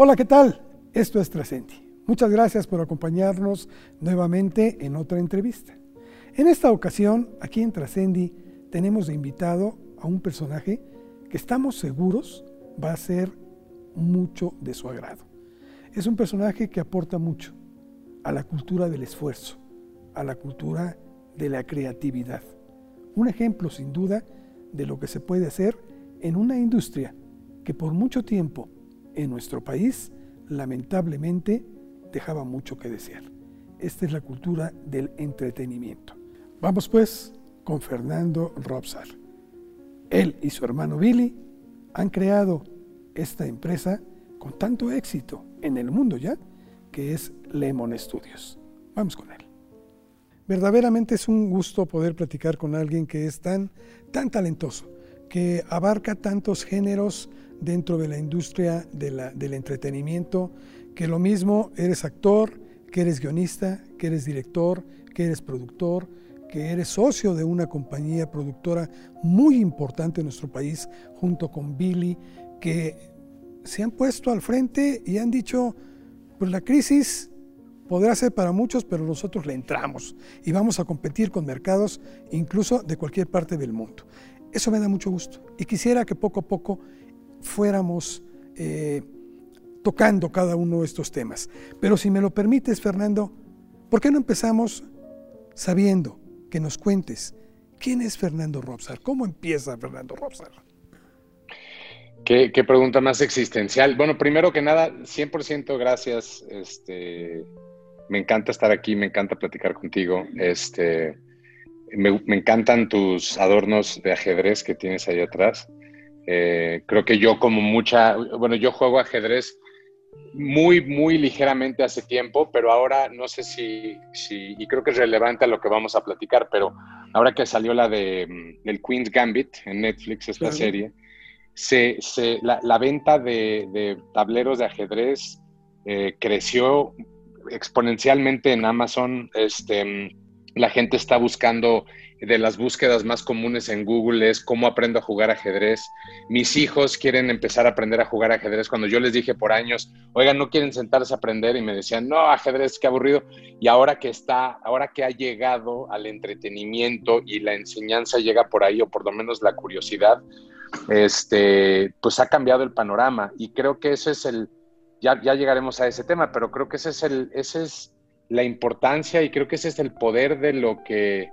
Hola, ¿qué tal? Esto es Trascendi. Muchas gracias por acompañarnos nuevamente en otra entrevista. En esta ocasión, aquí en Trascendi, tenemos de invitado a un personaje que estamos seguros va a ser mucho de su agrado. Es un personaje que aporta mucho a la cultura del esfuerzo, a la cultura de la creatividad. Un ejemplo, sin duda, de lo que se puede hacer en una industria que por mucho tiempo en nuestro país, lamentablemente, dejaba mucho que desear. Esta es la cultura del entretenimiento. Vamos pues con Fernando Robsar. Él y su hermano Billy han creado esta empresa con tanto éxito en el mundo ya, que es Lemon Studios. Vamos con él. Verdaderamente es un gusto poder platicar con alguien que es tan, tan talentoso, que abarca tantos géneros dentro de la industria del entretenimiento, que lo mismo eres actor, que eres guionista, que eres director, que eres productor, que eres socio de una compañía productora muy importante en nuestro país, junto con Billy, que se han puesto al frente y han dicho, pues la crisis podrá ser para muchos, pero nosotros le entramos y vamos a competir con mercados incluso de cualquier parte del mundo. Eso me da mucho gusto y quisiera que poco a poco fuéramos eh, tocando cada uno de estos temas. Pero si me lo permites, Fernando, ¿por qué no empezamos sabiendo que nos cuentes quién es Fernando Robsar? ¿Cómo empieza Fernando Robsar? ¿Qué, pregunta más existencial. Bueno, primero que nada, 100% gracias. Este, me encanta estar aquí, me encanta platicar contigo. Este, me, me encantan tus adornos de ajedrez que tienes ahí atrás. Eh, creo que yo como mucha, bueno, yo juego ajedrez muy, muy ligeramente hace tiempo, pero ahora no sé si, si, y creo que es relevante a lo que vamos a platicar, pero ahora que salió la de mm, el Queen's Gambit en Netflix, esta serie, se, se, la, venta de, tableros de ajedrez eh, creció exponencialmente en Amazon. Este, mm, la gente está buscando de las búsquedas más comunes en Google es cómo aprendo a jugar ajedrez. Mis hijos quieren empezar a aprender a jugar ajedrez. Cuando yo les dije por años, oigan, no quieren sentarse a aprender y me decían, no, ajedrez, qué aburrido. Y ahora que está, ahora que ha llegado al entretenimiento y la enseñanza llega por ahí, o por lo menos la curiosidad, este, pues ha cambiado el panorama. Y creo que ese es el, ya, ya llegaremos a ese tema, pero creo que ese es el, ese es la importancia y creo que ese es el poder de lo que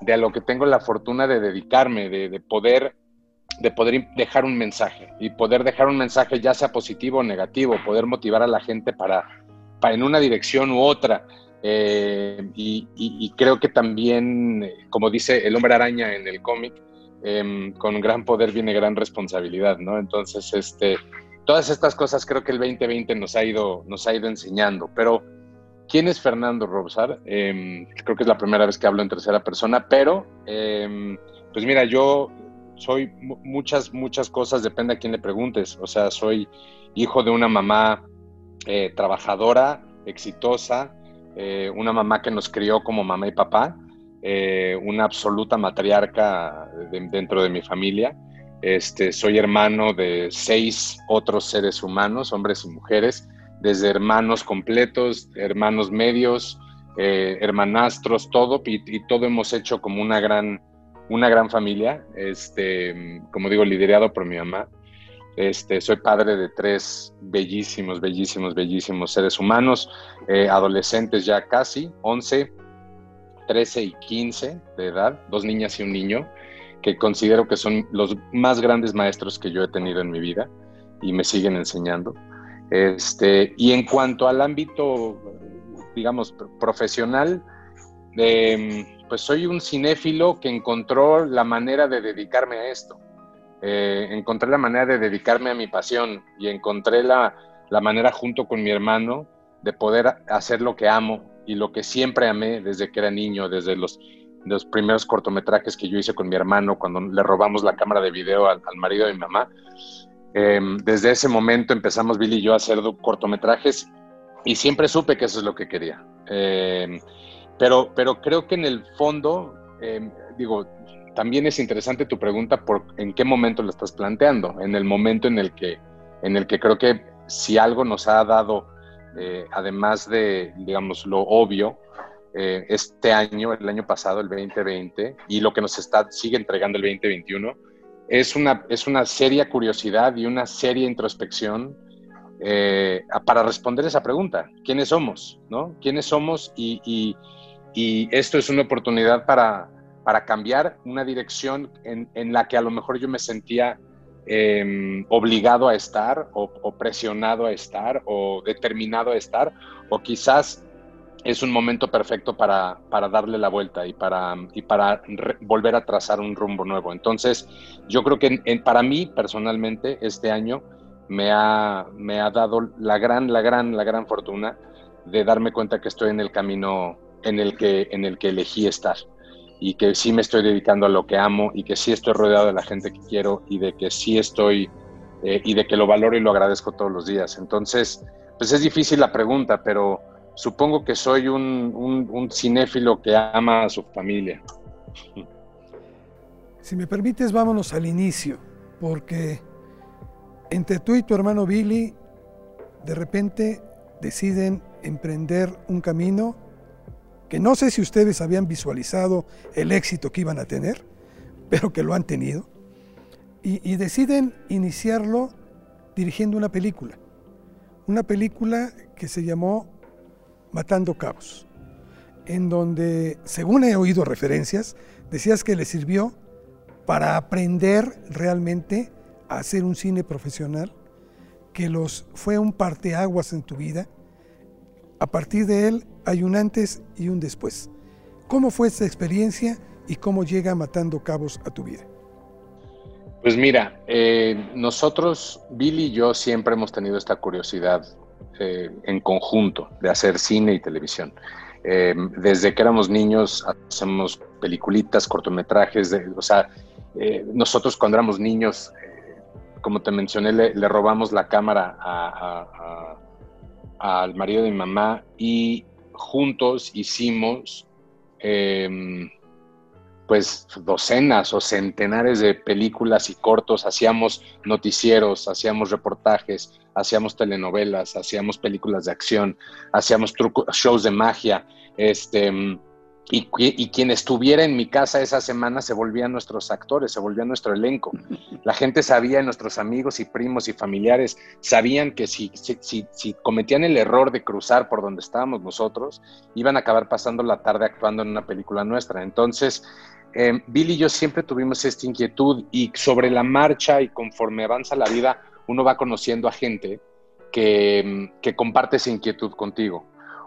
de a lo que tengo la fortuna de dedicarme, de, poder de poder dejar un mensaje y poder dejar un mensaje ya sea positivo o negativo, poder motivar a la gente para, para en una dirección u otra. Eh, y, creo que también, como dice el hombre araña en el cómic, em, con gran poder viene gran responsabilidad, ¿no? Entonces, este, todas estas cosas creo que el 2020 nos ha ido, nos ha ido enseñando, pero ¿Quién es Fernando Robsar? Em, creo que es la primera vez que hablo en tercera persona, pero em, pues mira, yo soy muchas, muchas cosas, depende a quién le preguntes. O sea, soy hijo de una mamá eh, trabajadora, exitosa, eh, una mamá que nos crió como mamá y papá, eh, una absoluta matriarca dentro de mi familia. Este, soy hermano de seis otros seres humanos, hombres y mujeres desde hermanos completos, hermanos medios, eh, hermanastros, todo, y, todo hemos hecho como una gran, una gran familia, este, como digo, liderado por mi mamá. Este, soy padre de tres bellísimos, bellísimos, bellísimos seres humanos, eh, adolescentes ya casi, 11, 13 y 15 de edad, dos niñas y un niño, que considero que son los más grandes maestros que yo he tenido en mi vida y me siguen enseñando. Este, y en cuanto al ámbito, digamos, profesional, em, pues soy un cinéfilo que encontró la manera de dedicarme a esto. Eh, encontré la manera de dedicarme a mi pasión y encontré la, manera junto con mi hermano de poder hacer lo que amo y lo que siempre amé desde que era niño, desde los, los primeros cortometrajes que yo hice con mi hermano cuando le robamos la cámara de video al, al marido de mi mamá. Em, desde ese momento empezamos Billy y yo a hacer cortometrajes y siempre supe que eso es lo que quería. Em, pero, pero creo que en el fondo, em, digo, también es interesante tu pregunta por en qué momento lo estás planteando, en el momento en el que, en el que creo que si algo nos ha dado, eh, además de, digamos, lo obvio, eh, este año, el año pasado, el 2020, y lo que nos está, sigue entregando el 2021, es una, es una seria curiosidad y una seria introspección eh, para responder esa pregunta. ¿Quiénes somos? ¿no? ¿Quiénes somos? Y, esto es una oportunidad para, para cambiar una dirección en, en, la que a lo mejor yo me sentía em, obligado a estar o, presionado a estar o determinado a estar o quizás es un momento perfecto para, darle la vuelta y para, y para volver a trazar un rumbo nuevo. Entonces, yo creo que para mí personalmente este año me ha, me ha dado la gran, la gran, la gran fortuna de darme cuenta que estoy en el camino en el que, en el que elegí estar y que sí me estoy dedicando a lo que amo y que sí estoy rodeado de la gente que quiero y de que sí estoy eh, y de que lo valoro y lo agradezco todos los días. Entonces, pues es difícil la pregunta, pero supongo que soy un, cinéfilo que ama a su familia. Si me permites, vámonos al inicio, porque entre tú y tu hermano Billy, de repente deciden emprender un camino que no sé si ustedes habían visualizado el éxito que iban a tener, pero que lo han tenido, y deciden iniciarlo dirigiendo una película. Una película que se llamó Matando Cabos, en donde, según he oído referencias, decías que le sirvió para aprender realmente a hacer un cine profesional, que los fue un parteaguas en tu vida. A partir de él hay un antes y un después. ¿Cómo fue esta experiencia y cómo llega Matando Cabos a tu vida? Pues mira, eh, nosotros, Billy y yo, siempre hemos tenido esta curiosidad eh, en conjunto de hacer cine y televisión. Eh, desde que éramos niños hacemos peliculitas, cortometrajes, o sea, eh, nosotros cuando éramos niños, como te mencioné, le, robamos la cámara al marido de mi mamá y juntos hicimos pues docenas o centenares de películas y cortos, hacíamos noticieros, hacíamos reportajes, hacíamos telenovelas, hacíamos películas de acción, hacíamos shows de magia, este, y, y, quien estuviera en mi casa esa semana se volvían nuestros actores, se volvía nuestro elenco. La gente sabía, nuestros amigos y primos y familiares sabían que si, si, si, cometían el error de cruzar por donde estábamos nosotros, iban a acabar pasando la tarde actuando en una película nuestra. Entonces, eh, Bill y yo siempre tuvimos esta inquietud y sobre la marcha y conforme avanza la vida, uno va conociendo a gente que, que comparte esa inquietud contigo.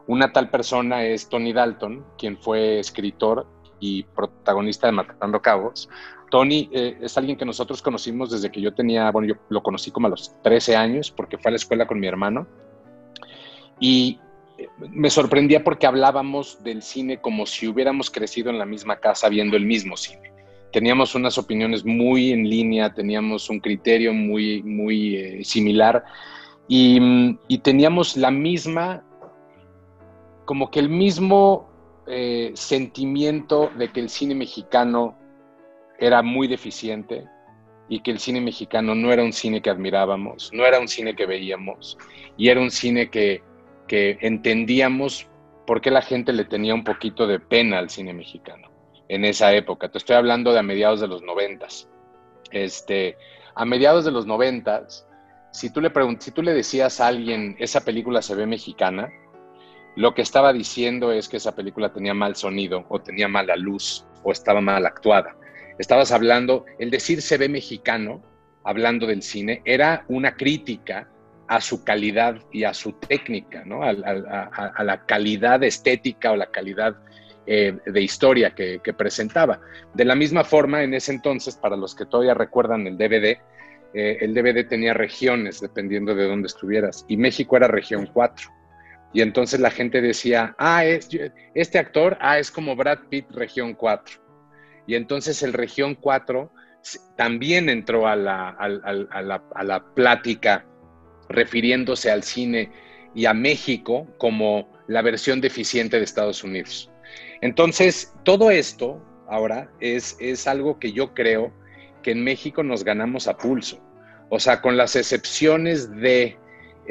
Una tal persona es Tony Dalton, quien fue escritor y protagonista de Matando Cabos. Tony eh, es alguien que nosotros conocimos desde que yo tenía, bueno, yo lo conocí como a los 13 años porque fue a la escuela con mi hermano. Y me sorprendía porque hablábamos del cine como si hubiéramos crecido en la misma casa viendo el mismo cine. Teníamos unas opiniones muy en línea, teníamos un criterio muy, muy eh, similar y, teníamos la misma, como que el mismo eh, sentimiento de que el cine mexicano era muy deficiente y que el cine mexicano no era un cine que admirábamos, no era un cine que veíamos y era un cine que que entendíamos por qué la gente le tenía un poquito de pena al cine mexicano en esa época. Te estoy hablando de a mediados de los noventas. Este, a mediados de los noventas, si tú le si tú le decías a alguien esa película se ve mexicana, lo que estaba diciendo es que esa película tenía mal sonido o tenía mala luz o estaba mal actuada. Estabas hablando, el decir se ve mexicano, hablando del cine, era una crítica a su calidad y a su técnica, ¿no? a, la calidad estética o la calidad eh, de historia que, presentaba. De la misma forma, en ese entonces, para los que todavía recuerdan el DVD, eh, el DVD tenía regiones dependiendo de dónde estuvieras, y México era región 4. Y entonces la gente decía, ah, este actor, ah, es como Brad Pitt, región 4. Y entonces el región 4 también entró a la plática refiriéndose al cine y a México como la versión deficiente de Estados Unidos. Entonces, todo esto ahora es, es algo que yo creo que en México nos ganamos a pulso. O sea, con las excepciones de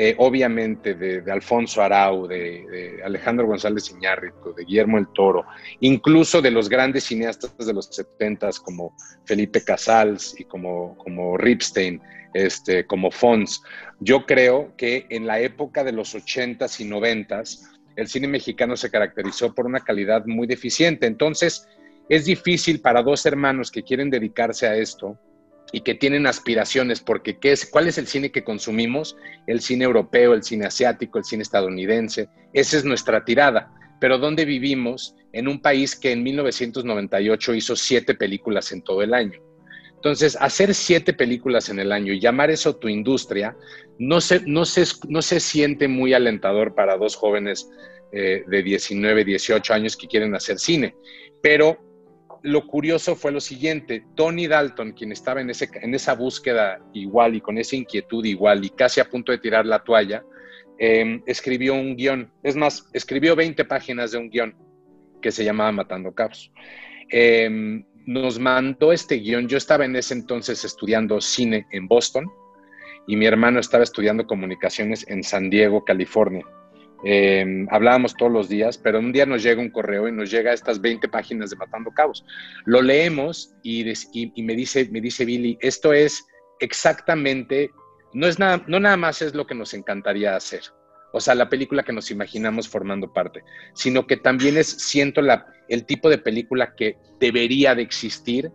eh, obviamente de, Alfonso Arau, de, Alejandro González Iñárritu, de Guillermo el Toro, incluso de los grandes cineastas de los 70 como Felipe Casals y como, como Ripstein, este, como Fons. Yo creo que en la época de los 80s y 90s, el cine mexicano se caracterizó por una calidad muy deficiente. Entonces, es difícil para dos hermanos que quieren dedicarse a esto y que tienen aspiraciones, porque ¿qué es, ¿cuál es el cine que consumimos? El cine europeo, el cine asiático, el cine estadounidense. Esa es nuestra tirada. Pero ¿dónde vivimos? En un país que en 1998 hizo siete películas en todo el año. Entonces, hacer siete películas en el año y llamar eso tu industria, no se, no no se siente muy alentador para dos jóvenes eh, de 19, 18 años que quieren hacer cine. Pero lo curioso fue lo siguiente, Tony Dalton, quien estaba en, ese, en esa búsqueda igual y con esa inquietud igual y casi a punto de tirar la toalla, em, escribió un guion, es más, escribió 20 páginas de un guion que se llamaba Matando Cabos. Em, nos mandó este guion, yo estaba en ese entonces estudiando cine en Boston y mi hermano estaba estudiando comunicaciones en San Diego, California. Em, hablábamos todos los días, pero un día nos llega un correo y nos llega estas 20 páginas de Matando Cabos. Lo leemos y, me, dice, me dice Billy, esto es exactamente, no, es nada, no nada más es lo que nos encantaría hacer, o sea, la película que nos imaginamos formando parte, sino que también es, siento, la, el tipo de película que debería de existir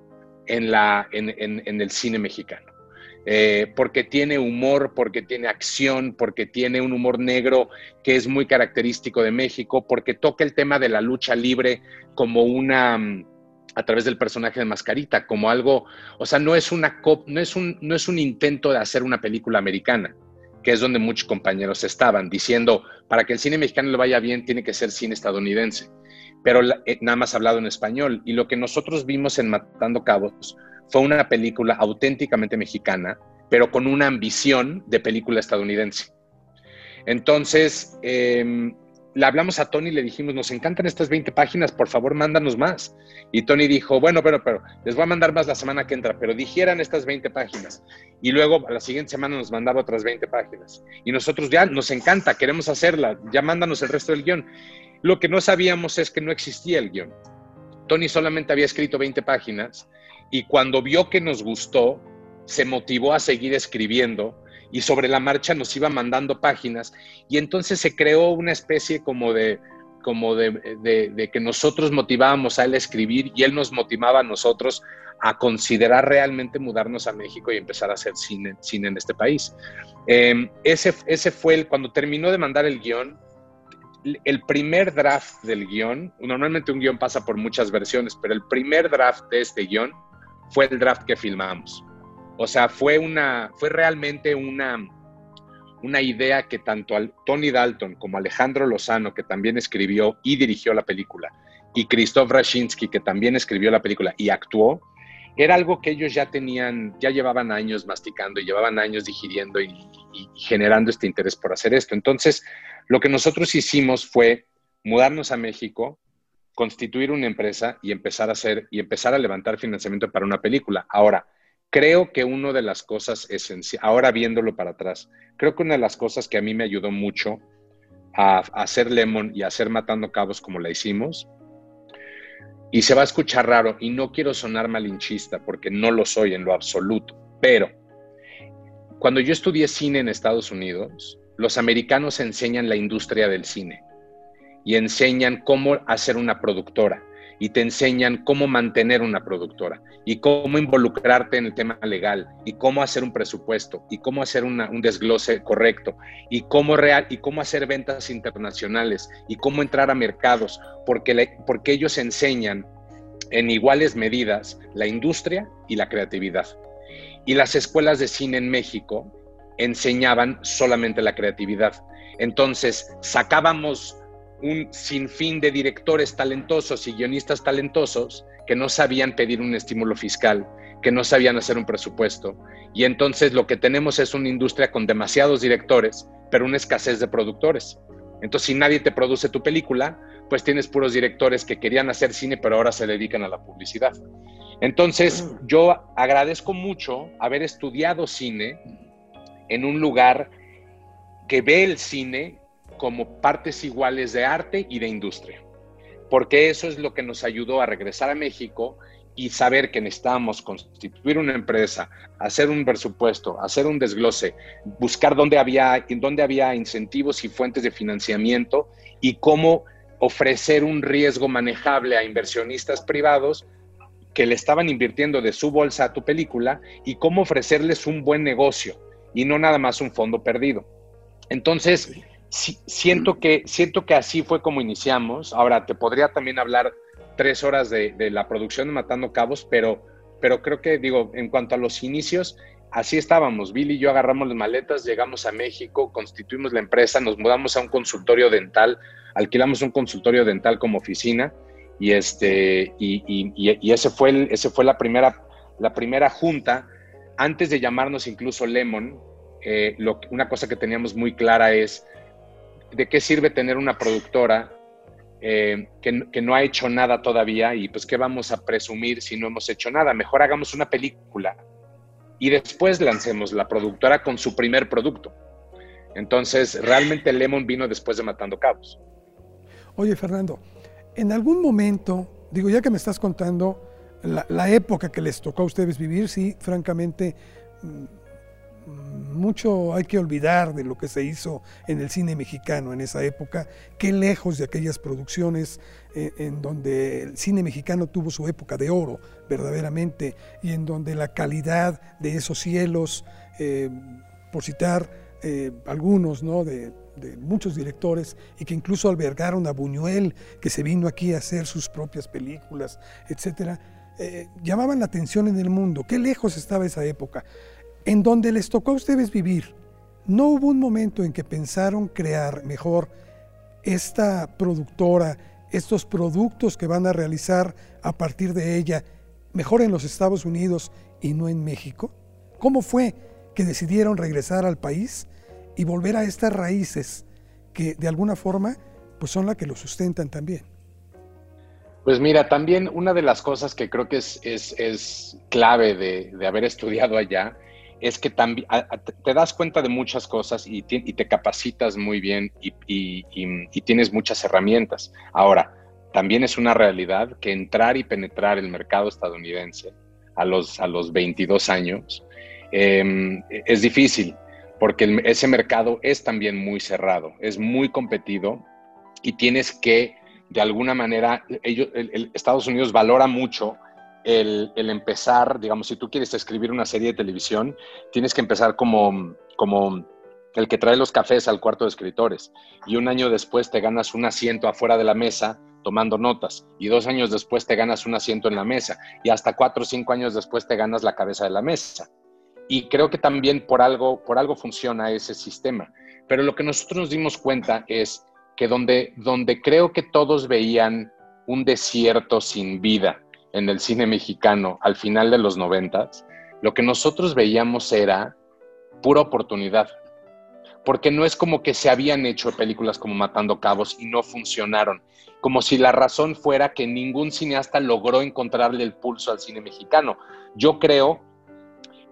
en, la, en el cine mexicano. Eh, porque tiene humor, porque tiene acción, porque tiene un humor negro que es muy característico de México, porque toca el tema de la lucha libre como una mm, a través del personaje de Mascarita, como algo, o sea, no es una no es un no es un intento de hacer una película americana, que es donde muchos compañeros estaban diciendo, para que el cine mexicano le vaya bien tiene que ser cine estadounidense, pero eh, nada más hablado en español y lo que nosotros vimos en Matando Cabos fue una película auténticamente mexicana, pero con una ambición de película estadounidense. Entonces, em, le hablamos a Tony y le dijimos, nos encantan estas 20 páginas, por favor, mándanos más. Y Tony dijo, bueno, pero, pero, les voy a mandar más la semana que entra, pero dijeran estas 20 páginas. Y luego a la siguiente semana nos mandaba otras 20 páginas. Y nosotros ya nos encanta, queremos hacerla, ya mándanos el resto del guion. Lo que no sabíamos es que no existía el guion. Tony solamente había escrito 20 páginas y cuando vio que nos gustó, se motivó a seguir escribiendo y sobre la marcha nos iba mandando páginas y entonces se creó una especie como de como de, que nosotros motivábamos a él a escribir y él nos motivaba a nosotros a considerar realmente mudarnos a México y empezar a hacer cine, en este país. Em, ese, ese fue el, cuando terminó de mandar el guion, el primer draft del guion, normalmente un guion pasa por muchas versiones, pero el primer draft de este guion fue el draft que filmamos. O sea, fue, una, fue realmente una, una idea que tanto Tony Dalton como Alejandro Lozano, que también escribió y dirigió la película, y Krzysztof Rashinsky, que también escribió la película y actuó, era algo que ellos ya tenían, ya llevaban años masticando y llevaban años digiriendo y, y generando este interés por hacer esto. Entonces, lo que nosotros hicimos fue mudarnos a México, constituir una empresa y empezar a hacer y empezar a levantar financiamiento para una película. Ahora, creo que una de las cosas esenciales, ahora viéndolo para atrás, creo que una de las cosas que a mí me ayudó mucho a, hacer Lemon y a hacer Matando Cabos como la hicimos, y se va a escuchar raro y no quiero sonar malinchista porque no lo soy en lo absoluto, pero cuando yo estudié cine en Estados Unidos, los americanos enseñan la industria del cine y enseñan cómo hacer una productora y te enseñan cómo mantener una productora y cómo involucrarte en el tema legal y cómo hacer un presupuesto y cómo hacer un desglose correcto y cómo, real, y cómo hacer ventas internacionales y cómo entrar a mercados, porque, porque ellos enseñan en iguales medidas la industria y la creatividad. Y las escuelas de cine en México enseñaban solamente la creatividad. Entonces, sacábamos un sinfín de directores talentosos y guionistas talentosos que no sabían pedir un estímulo fiscal, que no sabían hacer un presupuesto. Y entonces lo que tenemos es una industria con demasiados directores, pero una escasez de productores. Entonces, si nadie te produce tu película, pues tienes puros directores que querían hacer cine, pero ahora se dedican a la publicidad. Entonces, yo agradezco mucho haber estudiado cine en un lugar que ve el cine como partes iguales de arte y de industria, porque eso es lo que nos ayudó a regresar a México y saber que necesitábamos constituir una empresa, hacer un presupuesto, hacer un desglose, buscar dónde había, dónde había incentivos y fuentes de financiamiento y cómo ofrecer un riesgo manejable a inversionistas privados que le estaban invirtiendo de su bolsa a tu película y cómo ofrecerles un buen negocio y no nada más un fondo perdido. Entonces, siento, que, siento que así fue como iniciamos. Ahora, te podría también hablar tres horas de, la producción de Matando Cabos, pero, pero creo que, digo, en cuanto a los inicios, así estábamos. Billy y yo agarramos las maletas, llegamos a México, constituimos la empresa, nos mudamos a un consultorio dental, alquilamos un consultorio dental como oficina y, este, y, y, ese fue, ese fue la, primera, la primera junta. Antes de llamarnos incluso Lemon, eh, lo, una cosa que teníamos muy clara es de qué sirve tener una productora eh, que, no ha hecho nada todavía y pues qué vamos a presumir si no hemos hecho nada. Mejor hagamos una película y después lancemos la productora con su primer producto. Entonces, realmente Lemon vino después de Matando Cabos. Oye, Fernando, en algún momento, digo, ya que me estás contando la, la época que les tocó a ustedes vivir, sí, francamente mm, mucho hay que olvidar de lo que se hizo en el cine mexicano en esa época, qué lejos de aquellas producciones eh, en donde el cine mexicano tuvo su época de oro, verdaderamente, y en donde la calidad de esos cielos, eh, por citar eh, algunos, ¿no? De, muchos directores y que incluso albergaron a Buñuel, que se vino aquí a hacer sus propias películas, etcétera, llamaban la atención en el mundo. Qué lejos estaba esa época en donde les tocó a ustedes vivir, ¿no hubo un momento en que pensaron crear mejor esta productora, estos productos que van a realizar a partir de ella, mejor en los Estados Unidos y no en México? ¿Cómo fue que decidieron regresar al país y volver a estas raíces que de alguna forma pues son las que lo sustentan también? Pues mira, también una de las cosas que creo que es, es, clave de, de, haber estudiado allá es que también te das cuenta de muchas cosas y te, capacitas muy bien y, tienes muchas herramientas. Ahora, también es una realidad que entrar y penetrar el mercado estadounidense a los, a los 22 años em, es difícil porque ese mercado es también muy cerrado, es muy competido y tienes que, de alguna manera, ellos, Estados Unidos valora mucho el, empezar, digamos, si tú quieres escribir una serie de televisión, tienes que empezar como, como el que trae los cafés al cuarto de escritores y un año después te ganas un asiento afuera de la mesa tomando notas y dos años después te ganas un asiento en la mesa y hasta cuatro o cinco años después te ganas la cabeza de la mesa. Y creo que también por algo, por algo funciona ese sistema. Pero lo que nosotros nos dimos cuenta es que donde, donde creo que todos veían un desierto sin vida, en el cine mexicano al final de los noventas, lo que nosotros veíamos era pura oportunidad. Porque no es como que se habían hecho películas como Matando Cabos y no funcionaron. Como si la razón fuera que ningún cineasta logró encontrarle el pulso al cine mexicano. Yo creo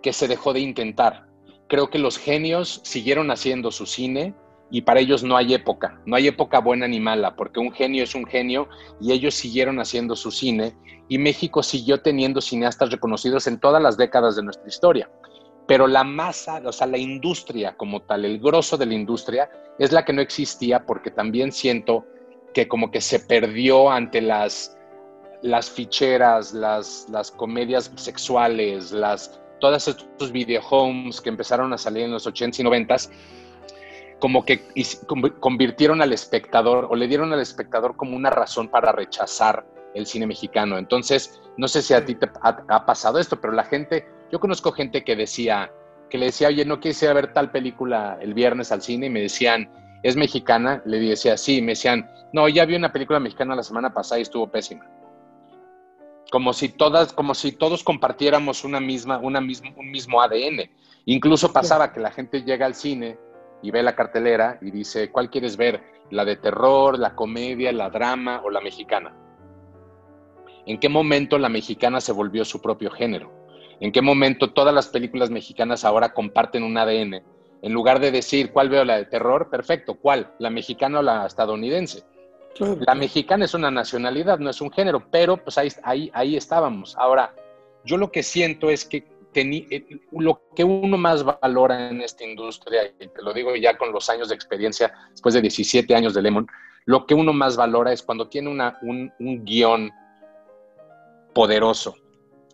que se dejó de intentar. Creo que los genios siguieron haciendo su cine y para ellos no hay época, no hay época buena ni mala, porque un genio es un genio y ellos siguieron haciendo su cine y México siguió teniendo cineastas reconocidos en todas las décadas de nuestra historia. Pero la masa, o sea, la industria como tal, el grosso de la industria, es la que no existía porque también siento que como que se perdió ante las, las ficheras, las, las comedias sexuales, las, todas estos videohomes que empezaron a salir en los 80s y 90s como que convirtieron al espectador o le dieron al espectador como una razón para rechazar el cine mexicano. Entonces, no sé si a ti te ha, pasado esto, pero la gente, yo conozco gente que decía, que le decía, oye, no quise ver tal película el viernes al cine y me decían, ¿es mexicana? Le decía, sí, me decían, no, ya vi una película mexicana la semana pasada y estuvo pésima. Como si todas, como si todos compartiéramos una misma, una un mismo ADN. Incluso pasaba que la gente llega al cine y ve la cartelera y dice, ¿cuál quieres ver? ¿La de terror, la comedia, la drama o la mexicana? ¿En qué momento la mexicana se volvió su propio género? ¿En qué momento todas las películas mexicanas ahora comparten un ADN En lugar de decir cuál veo la de terror, perfecto, ¿cuál? ¿La mexicana o la estadounidense? La mexicana es una nacionalidad, no es un género, pero pues ahí, ahí, ahí estábamos. Ahora, yo lo que siento es que lo que uno más valora en esta industria, y te lo digo ya con los años de experiencia, después de 17 años de Lemon, lo que uno más valora es cuando tiene una, un, un guion poderoso,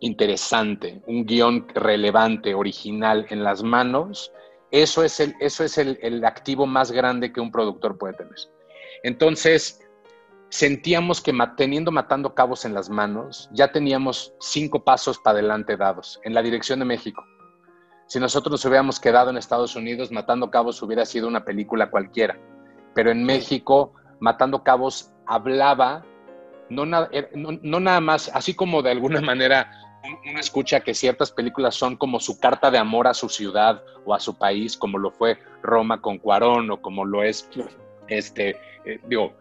interesante, un guion relevante, original en las manos, eso es el, eso es el, el activo más grande que un productor puede tener. Entonces, sentíamos que teniendo matando cabos en las manos, ya teníamos cinco pasos para adelante dados en la dirección de México. Si nosotros nos hubiéramos quedado en Estados Unidos, Matando Cabos hubiera sido una película cualquiera. Pero en México, Matando Cabos hablaba, no, er, no, nada más, así como de alguna manera uno escucha que ciertas películas son como su carta de amor a su ciudad o a su país, como lo fue Roma con Cuarón o como lo es, este, eh, digo,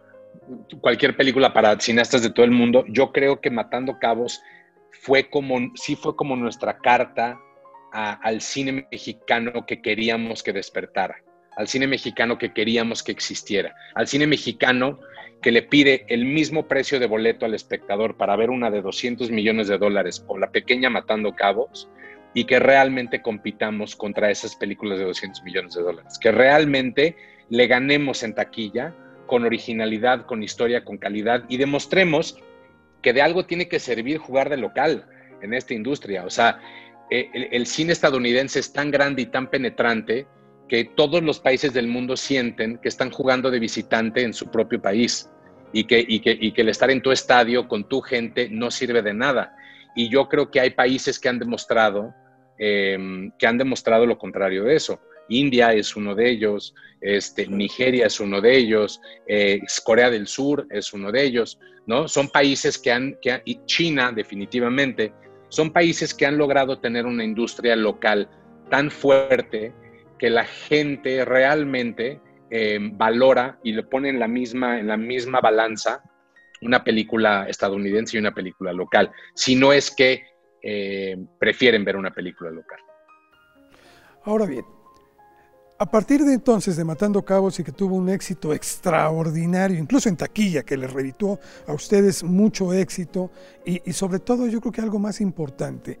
cualquier película para cineastas de todo el mundo, yo creo que Matando Cabos fue como, sí fue como nuestra carta al cine mexicano que queríamos que despertara, al cine mexicano que queríamos que existiera, al cine mexicano que le pide el mismo precio de boleto al espectador para ver una de 200 millones de dólares o la pequeña Matando Cabos y que realmente compitamos contra esas películas de 200 millones de dólares, que realmente le ganemos en taquilla con originalidad, con historia, con calidad y demostremos que de algo tiene que servir jugar de local en esta industria. O sea, eh, el, cine estadounidense es tan grande y tan penetrante que todos los países del mundo sienten que están jugando de visitante en su propio país y que, el estar en tu estadio con tu gente no sirve de nada. Y yo creo que hay países que han demostrado, eh, que han demostrado lo contrario de eso. India es uno de ellos, este, Nigeria es uno de ellos, eh, Corea del Sur es uno de ellos, ¿no? Son países que han, que y China definitivamente, son países que han logrado tener una industria local tan fuerte que la gente realmente eh, valora y le pone en la, misma, en la misma balanza una película estadounidense y una película local, si no es que eh, prefieren ver una película local. Ahora bien, a partir de entonces, de Matando Cabos y que tuvo un éxito extraordinario, incluso en taquilla, que les revitó a ustedes mucho éxito y, sobre todo yo creo que algo más importante,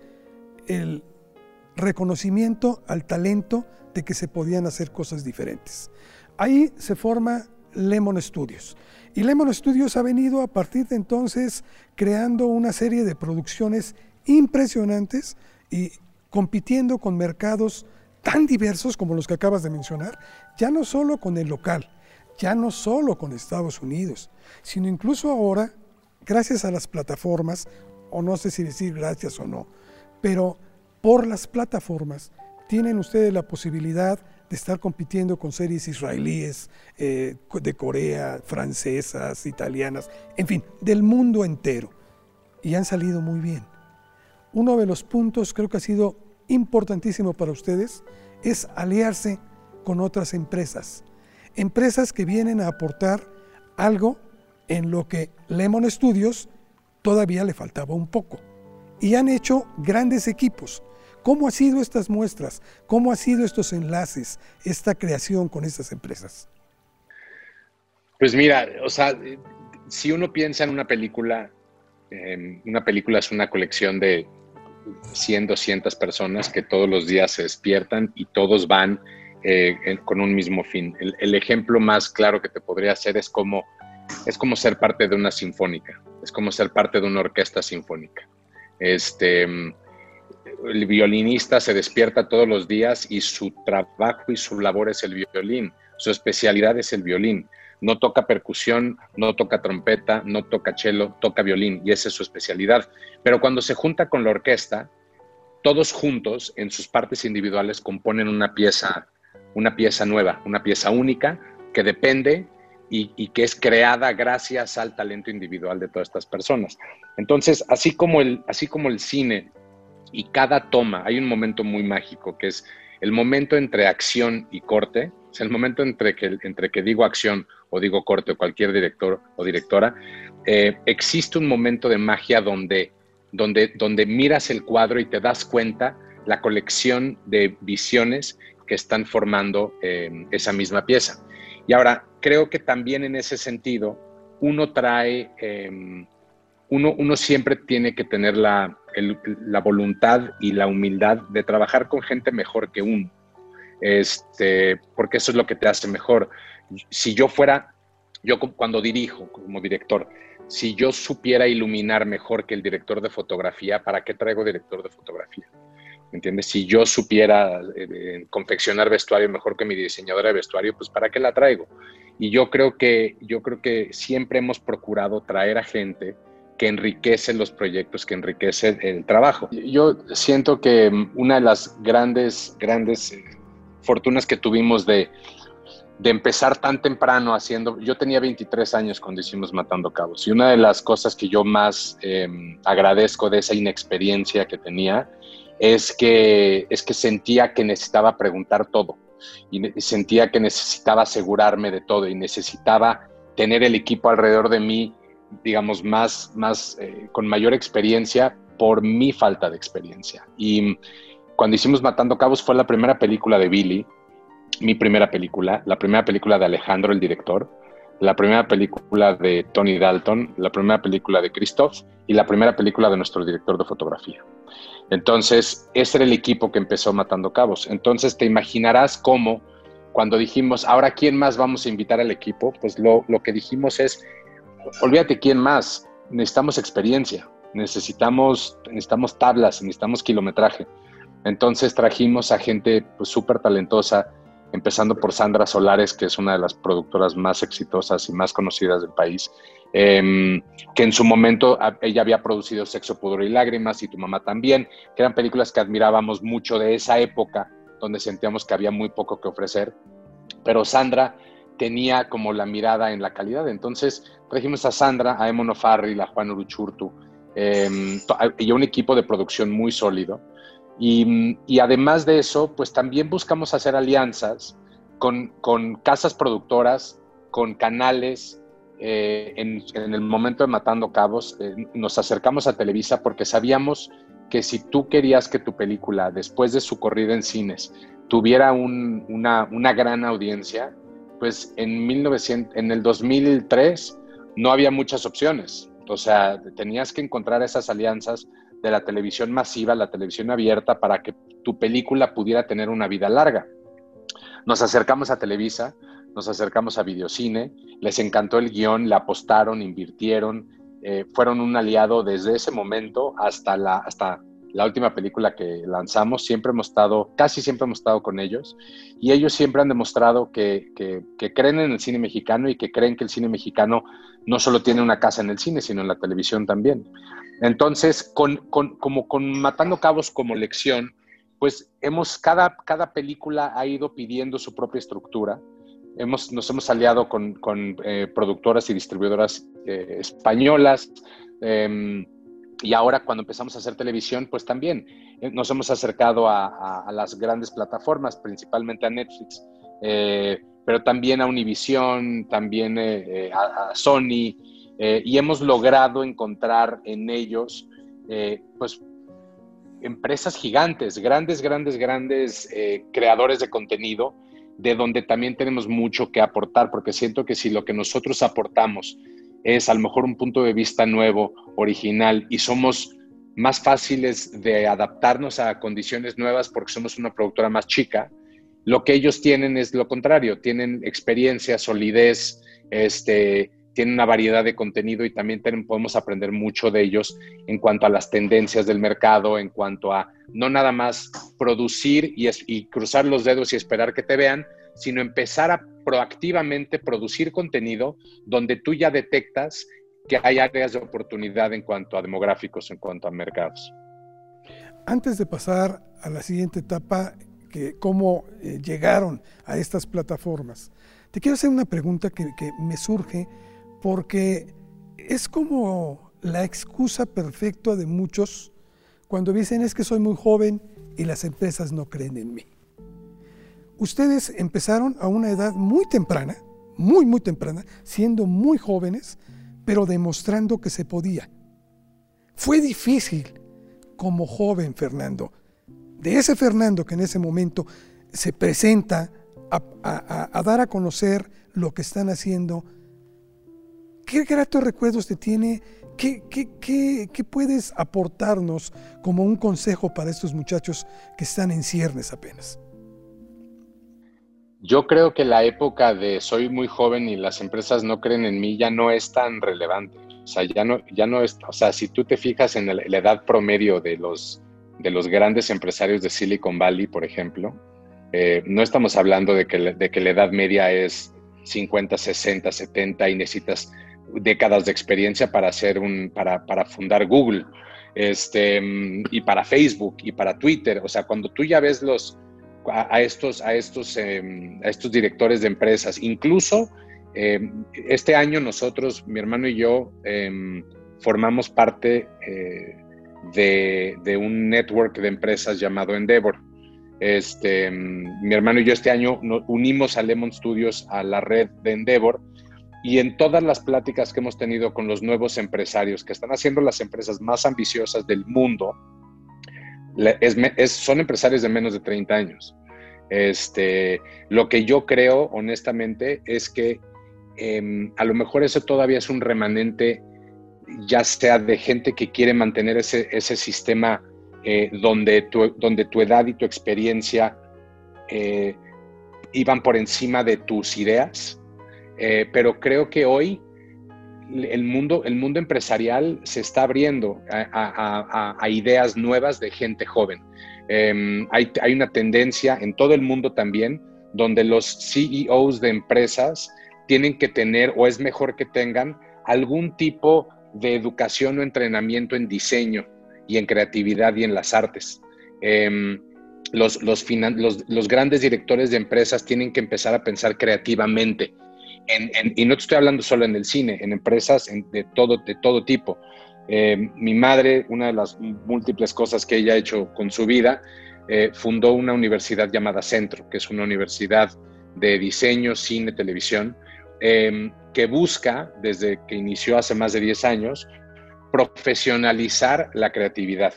el reconocimiento al talento de que se podían hacer cosas diferentes. Ahí se forma Lemon Studios. Y Lemon Studios ha venido a partir de entonces creando una serie de producciones impresionantes y compitiendo con mercados tan diversos como los que acabas de mencionar, ya no solo con el local, ya no solo con Estados Unidos, sino incluso ahora, gracias a las plataformas, o no sé si decir gracias o no, pero por las plataformas tienen ustedes la posibilidad de estar compitiendo con series israelíes, eh, de Corea, francesas, italianas, en fin, del mundo entero. Y han salido muy bien. Uno de los puntos creo que ha sido importantísimo para ustedes es aliarse con otras empresas. Empresas que vienen a aportar algo en lo que Lemon Studios todavía le faltaba un poco. Y han hecho grandes equipos. ¿Cómo han sido estas muestras? ¿Cómo han sido estos enlaces, esta creación con estas empresas? Pues mira, o sea, si uno piensa en una película, eh, una película es una colección de 100, 200 personas que todos los días se despiertan y todos van eh, con un mismo fin. El, ejemplo más claro que te podría hacer es como, es como ser parte de una sinfónica, es como ser parte de una orquesta sinfónica. Este, el violinista se despierta todos los días y su trabajo y su labor es el violín, su especialidad es el violín. No toca percusión, no toca trompeta, no toca cello, toca violín y esa es su especialidad. Pero cuando se junta con la orquesta, todos juntos en sus partes individuales componen una pieza, una pieza nueva, una pieza única que depende y, que es creada gracias al talento individual de todas estas personas. Entonces, así como el, así como el cine y cada toma, hay un momento muy mágico que es el momento entre acción y corte, es el momento entre que, entre que digo acción o digo corte o cualquier director o directora, eh, existe un momento de magia donde, donde, donde miras el cuadro y te das cuenta la colección de visiones que están formando eh, esa misma pieza. Y ahora, creo que también en ese sentido, uno trae, em, uno, uno, siempre tiene que tener la, la, voluntad y la humildad de trabajar con gente mejor que uno, este, porque eso es lo que te hace mejor. Si yo fuera, yo cuando dirijo como director, si yo supiera iluminar mejor que el director de fotografía, ¿para qué traigo director de fotografía? ¿Entiendes? Si yo supiera eh, confeccionar vestuario mejor que mi diseñadora de vestuario, pues ¿para qué la traigo? Y yo creo que, yo creo que siempre hemos procurado traer a gente que enriquece los proyectos, que enriquece el trabajo. Yo siento que una de las grandes, grandes fortunas que tuvimos de, de empezar tan temprano haciendo, yo tenía 23 años cuando hicimos Matando Cabos y una de las cosas que yo más em, agradezco de esa inexperiencia que tenía es que, es que sentía que necesitaba preguntar todo y sentía que necesitaba asegurarme de todo y necesitaba tener el equipo alrededor de mí, digamos, más, más eh, con mayor experiencia por mi falta de experiencia. Y cuando hicimos Matando Cabos fue la primera película de Billy mi primera película, la primera película de Alejandro, el director, la primera película de Tony Dalton, la primera película de Christoph y la primera película de nuestro director de fotografía. Entonces, ese era el equipo que empezó Matando Cabos. Entonces, te imaginarás cómo, cuando dijimos, ahora, ¿quién más vamos a invitar al equipo? Pues lo, lo que dijimos es, olvídate quién más, necesitamos experiencia, necesitamos, necesitamos tablas, necesitamos kilometraje. Entonces trajimos a gente súper pues, talentosa, empezando por Sandra Solares, que es una de las productoras más exitosas y más conocidas del país, em, que en su momento ella había producido Sexo, Pudor y Lágrimas y Tu Mamá también, que eran películas que admirábamos mucho de esa época, donde sentíamos que había muy poco que ofrecer, pero Sandra tenía como la mirada en la calidad, entonces trajimos a Sandra, a Emono Farri, a Juan Uruchurtu, em, y a un equipo de producción muy sólido, y, además de eso, pues también buscamos hacer alianzas con, casas productoras, con canales. Eh, en, el momento de Matando Cabos, eh, nos acercamos a Televisa porque sabíamos que si tú querías que tu película, después de su corrida en cines, tuviera una, una, gran audiencia, pues en, 1900, en el 2003 no había muchas opciones. O sea, tenías que encontrar esas alianzas de la televisión masiva, la televisión abierta, para que tu película pudiera tener una vida larga. Nos acercamos a Televisa, nos acercamos a Videocine, les encantó el guion, le apostaron, invirtieron, eh, fueron un aliado desde ese momento hasta la, hasta la última película que lanzamos, siempre hemos estado, casi siempre hemos estado con ellos, y ellos siempre han demostrado que, que, creen en el cine mexicano y que creen que el cine mexicano no solo tiene una casa en el cine, sino en la televisión también. Entonces, con, como Matando Cabos como lección, pues hemos, cada, cada película ha ido pidiendo su propia estructura. Hemos, nos hemos aliado con, eh, productoras y distribuidoras eh, españolas. Em, y ahora cuando empezamos a hacer televisión, pues también eh, nos hemos acercado a, las grandes plataformas, principalmente a Netflix, pero también a Univision, también a, Sony, eh, y hemos logrado encontrar en ellos, eh, pues, empresas gigantes, grandes, grandes, grandes eh, creadores de contenido, de donde también tenemos mucho que aportar, porque siento que si lo que nosotros aportamos es a lo mejor un punto de vista nuevo, original, y somos más fáciles de adaptarnos a condiciones nuevas porque somos una productora más chica, lo que ellos tienen es lo contrario, tienen experiencia, solidez, este, tienen una variedad de contenido y también podemos aprender mucho de ellos en cuanto a las tendencias del mercado, en cuanto a no nada más producir y, cruzar los dedos y esperar que te vean, sino empezar a proactivamente producir contenido donde tú ya detectas que hay áreas de oportunidad en cuanto a demográficos, en cuanto a mercados. Antes de pasar a la siguiente etapa, que cómo eh, llegaron a estas plataformas, te quiero hacer una pregunta que me surge porque es como la excusa perfecta de muchos cuando dicen es que soy muy joven y las empresas no creen en mí. Ustedes empezaron a una edad muy temprana, muy, muy temprana, siendo muy jóvenes, pero demostrando que se podía. Fue difícil como joven Fernando, de ese Fernando que en ese momento se presenta a, dar a conocer lo que están haciendo, ¿qué gratos recuerdos te tiene? ¿Qué, qué, puedes aportarnos como un consejo para estos muchachos que están en ciernes apenas? Yo creo que la época de soy muy joven y las empresas no creen en mí ya no es tan relevante. O sea, ya no, ya no es, o sea, si tú te fijas en la edad promedio de los, de los grandes empresarios de Silicon Valley, por ejemplo, eh, no estamos hablando de que, de que la edad media es 50, 60, 70 y necesitas décadas de experiencia para hacer un, para, para fundar Google, este, y para Facebook y para Twitter. O sea, cuando tú ya ves los, a, estos, a, estos, em, a estos directores de empresas, incluso em, este año nosotros, mi hermano y yo, em, formamos parte eh, de, de, un network de empresas llamado Endeavor. Este, mi hermano y yo este año unimos a Lemon Studios a la red de Endeavor y en todas las pláticas que hemos tenido con los nuevos empresarios que están haciendo las empresas más ambiciosas del mundo, son empresarios de menos de 30 años. Este, lo que yo creo, honestamente, es que em, a lo mejor eso todavía es un remanente, ya sea de gente que quiere mantener ese, sistema eh, donde, tu, donde tu edad y tu experiencia eh, iban por encima de tus ideas, eh, pero creo que hoy el mundo, el mundo empresarial se está abriendo a, ideas nuevas de gente joven. Em, hay, hay, una tendencia en todo el mundo también donde los CEOs de empresas tienen que tener o es mejor que tengan algún tipo de educación o entrenamiento en diseño y en creatividad y en las artes. Em, los, los, los, grandes directores de empresas tienen que empezar a pensar creativamente. Y no te estoy hablando solo en el cine, en empresas de, todo, de todo tipo. Em, mi madre, una de las múltiples cosas que ella ha hecho con su vida, eh, fundó una universidad llamada Centro, que es una universidad de diseño, cine, televisión, em, que busca, desde que inició hace más de 10 años, profesionalizar la creatividad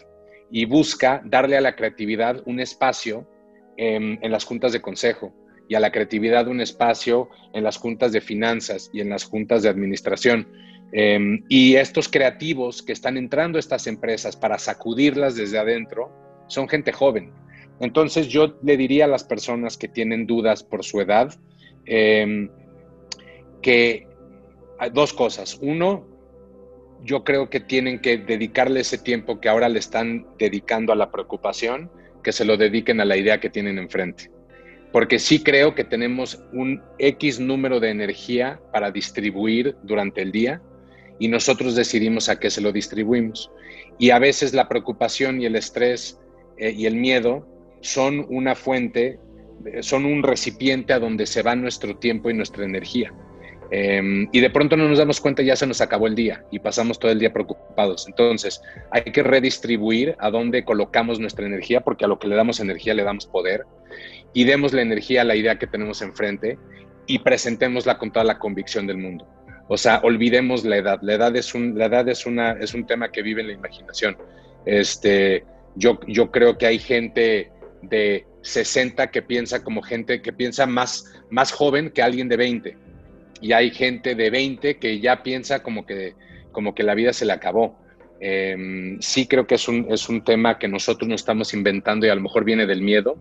y busca darle a la creatividad un espacio en, las juntas de consejo y a la creatividad un espacio en las juntas de finanzas y en las juntas de administración. Em, y estos creativos que están entrando a estas empresas para sacudirlas desde adentro son gente joven. Entonces yo le diría a las personas que tienen dudas por su edad em, que dos cosas. Uno, yo creo que tienen que dedicarle ese tiempo que ahora le están dedicando a la preocupación, que se lo dediquen a la idea que tienen enfrente. Porque sí creo que tenemos un X número de energía para distribuir durante el día y nosotros decidimos a qué se lo distribuimos. Y a veces la preocupación y el estrés eh, y el miedo son una fuente, eh, son un recipiente a donde se va nuestro tiempo y nuestra energía. Em, y de pronto no nos damos cuenta, ya se nos acabó el día y pasamos todo el día preocupados. Entonces, hay que redistribuir a dónde colocamos nuestra energía, porque a lo que le damos energía le damos poder. Y demos la energía a la idea que tenemos enfrente y presentémosla con toda la convicción del mundo. O sea, olvidemos la edad. La edad es un, la edad es una, es un tema que vive en la imaginación. Este, yo, yo creo que hay gente de 60 que piensa como gente que piensa más, más joven que alguien de 20 y hay gente de 20 que ya piensa como que, como que la vida se le acabó. Em, sí creo que es un, es un tema que nosotros no estamos inventando y a lo mejor viene del miedo,